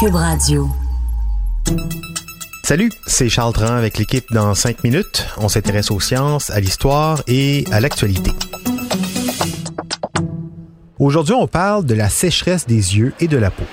Cube Radio. Salut, c'est Charles Tran avec l'équipe dans 5 minutes. On s'intéresse aux sciences, à l'histoire et à l'actualité. Aujourd'hui, on parle de la sécheresse des yeux et de la peau.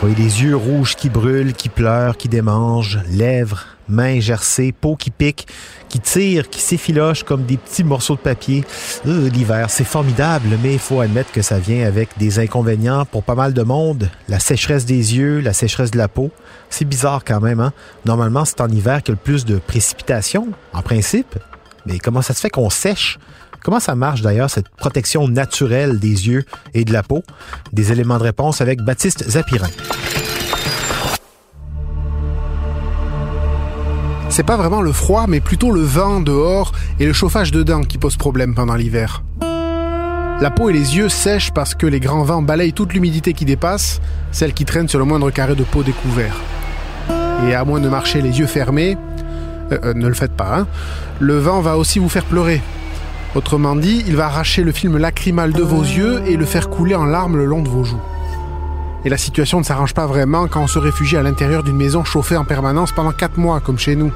Oui, les yeux rouges qui brûlent, qui pleurent, qui démangent, lèvres, mains gercées, peau qui pique, qui tire, qui s'effiloche comme des petits morceaux de papier. Euh, L'hiver, c'est formidable, mais il faut admettre que ça vient avec des inconvénients pour pas mal de monde. La sécheresse des yeux, la sécheresse de la peau. C'est bizarre quand même, hein? Normalement, c'est en hiver qu'il y a le plus de précipitations, en principe. Mais comment ça se fait qu'on sèche? Comment ça marche d'ailleurs, cette protection naturelle des yeux et de la peau? Des éléments de réponse avec Baptiste Zapirin. C'est pas vraiment le froid, mais plutôt le vent dehors et le chauffage dedans qui posent problème pendant l'hiver. La peau et les yeux sèchent parce que les grands vents balayent toute l'humidité qui dépasse, celle qui traîne sur le moindre carré de peau découvert. Et à moins de marcher les yeux fermés, euh, euh, ne le faites pas, hein, le vent va aussi vous faire pleurer. Autrement dit, il va arracher le film lacrymal de vos yeux et le faire couler en larmes le long de vos joues. Et la situation ne s'arrange pas vraiment quand on se réfugie à l'intérieur d'une maison chauffée en permanence pendant 4 mois, comme chez nous.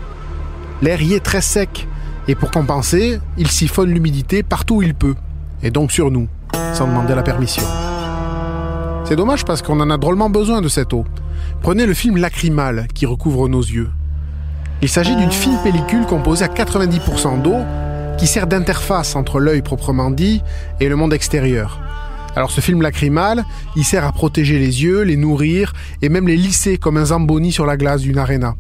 L'air y est très sec, et pour compenser, il siphonne l'humidité partout où il peut, et donc sur nous, sans demander la permission. C'est dommage parce qu'on en a drôlement besoin de cette eau. Prenez le film lacrymal qui recouvre nos yeux. Il s'agit d'une fine pellicule composée à 90% d'eau qui sert d'interface entre l'œil proprement dit et le monde extérieur. Alors ce film lacrymal, il sert à protéger les yeux, les nourrir et même les lisser comme un zamboni sur la glace d'une arena.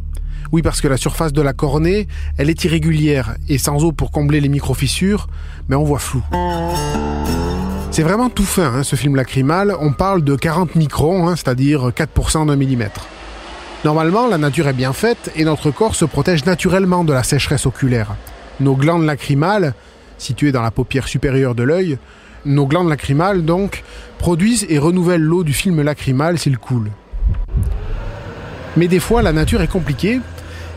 Oui, parce que la surface de la cornée, elle est irrégulière et sans eau pour combler les micro-fissures, mais on voit flou. C'est vraiment tout fin, hein, ce film lacrymal. On parle de 40 microns, hein, c'est-à-dire 4% d'un millimètre. Normalement, la nature est bien faite et notre corps se protège naturellement de la sécheresse oculaire. Nos glandes lacrymales, situées dans la paupière supérieure de l'œil, nos glandes lacrymales, donc, produisent et renouvellent l'eau du film lacrymal s'il coule. Mais des fois, la nature est compliquée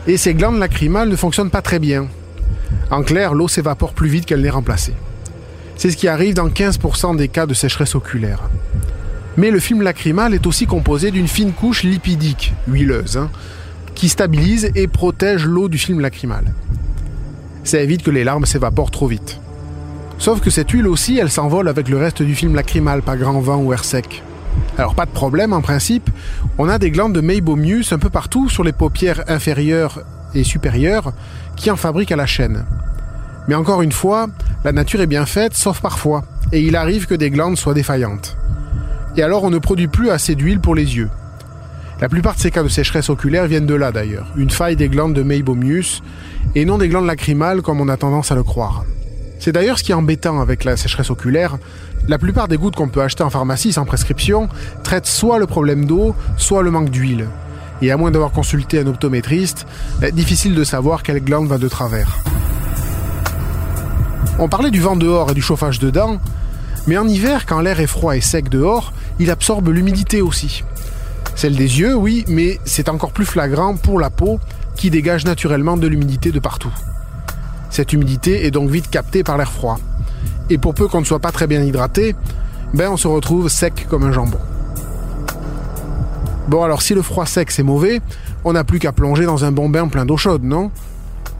et ces glandes lacrymales ne fonctionnent pas très bien. En clair, l'eau s'évapore plus vite qu'elle n'est remplacée. C'est ce qui arrive dans 15% des cas de sécheresse oculaire. Mais le film lacrymal est aussi composé d'une fine couche lipidique, huileuse, hein, qui stabilise et protège l'eau du film lacrymal. Ça évite que les larmes s'évaporent trop vite. Sauf que cette huile aussi, elle s'envole avec le reste du film lacrymal, pas grand vent ou air sec. Alors pas de problème en principe, on a des glandes de Meibomius un peu partout sur les paupières inférieures et supérieures qui en fabriquent à la chaîne. Mais encore une fois, la nature est bien faite, sauf parfois, et il arrive que des glandes soient défaillantes. Et alors on ne produit plus assez d'huile pour les yeux. La plupart de ces cas de sécheresse oculaire viennent de là d'ailleurs, une faille des glandes de Meibomius, et non des glandes lacrymales comme on a tendance à le croire. C'est d'ailleurs ce qui est embêtant avec la sécheresse oculaire. La plupart des gouttes qu'on peut acheter en pharmacie sans prescription traitent soit le problème d'eau, soit le manque d'huile. Et à moins d'avoir consulté un optométriste, ben, difficile de savoir quelle glande va de travers. On parlait du vent dehors et du chauffage dedans, mais en hiver, quand l'air est froid et sec dehors, il absorbe l'humidité aussi. Celle des yeux, oui, mais c'est encore plus flagrant pour la peau qui dégage naturellement de l'humidité de partout. Cette humidité est donc vite captée par l'air froid. Et pour peu qu'on ne soit pas très bien hydraté, ben on se retrouve sec comme un jambon. Bon alors si le froid sec c'est mauvais, on n'a plus qu'à plonger dans un bon bain plein d'eau chaude, non?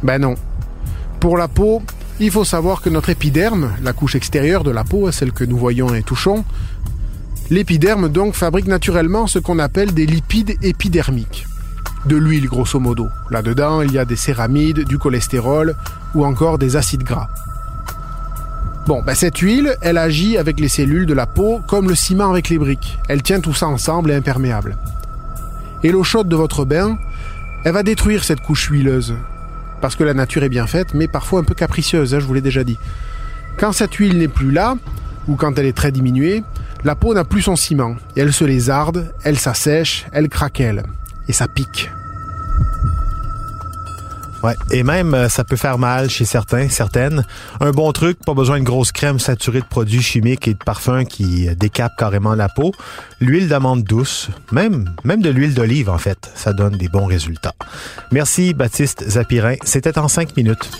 Ben non. Pour la peau, il faut savoir que notre épiderme, la couche extérieure de la peau, celle que nous voyons et touchons, l'épiderme donc fabrique naturellement ce qu'on appelle des lipides épidermiques de l'huile grosso modo. Là-dedans, il y a des céramides, du cholestérol ou encore des acides gras. Bon, ben cette huile, elle agit avec les cellules de la peau comme le ciment avec les briques. Elle tient tout ça ensemble et imperméable. Et l'eau chaude de votre bain, elle va détruire cette couche huileuse. Parce que la nature est bien faite, mais parfois un peu capricieuse, hein, je vous l'ai déjà dit. Quand cette huile n'est plus là, ou quand elle est très diminuée, La peau n'a plus son ciment, et elle se lézarde, elle s'assèche, elle craquelle, et ça pique. Ouais. Et même, euh, ça peut faire mal chez certains, certaines. Un bon truc, pas besoin de grosse crème saturée de produits chimiques et de parfums qui euh, décapent carrément la peau. L'huile d'amande douce, même, même de l'huile d'olive, en fait, ça donne des bons résultats. Merci, Baptiste Zapirin. C'était en cinq minutes.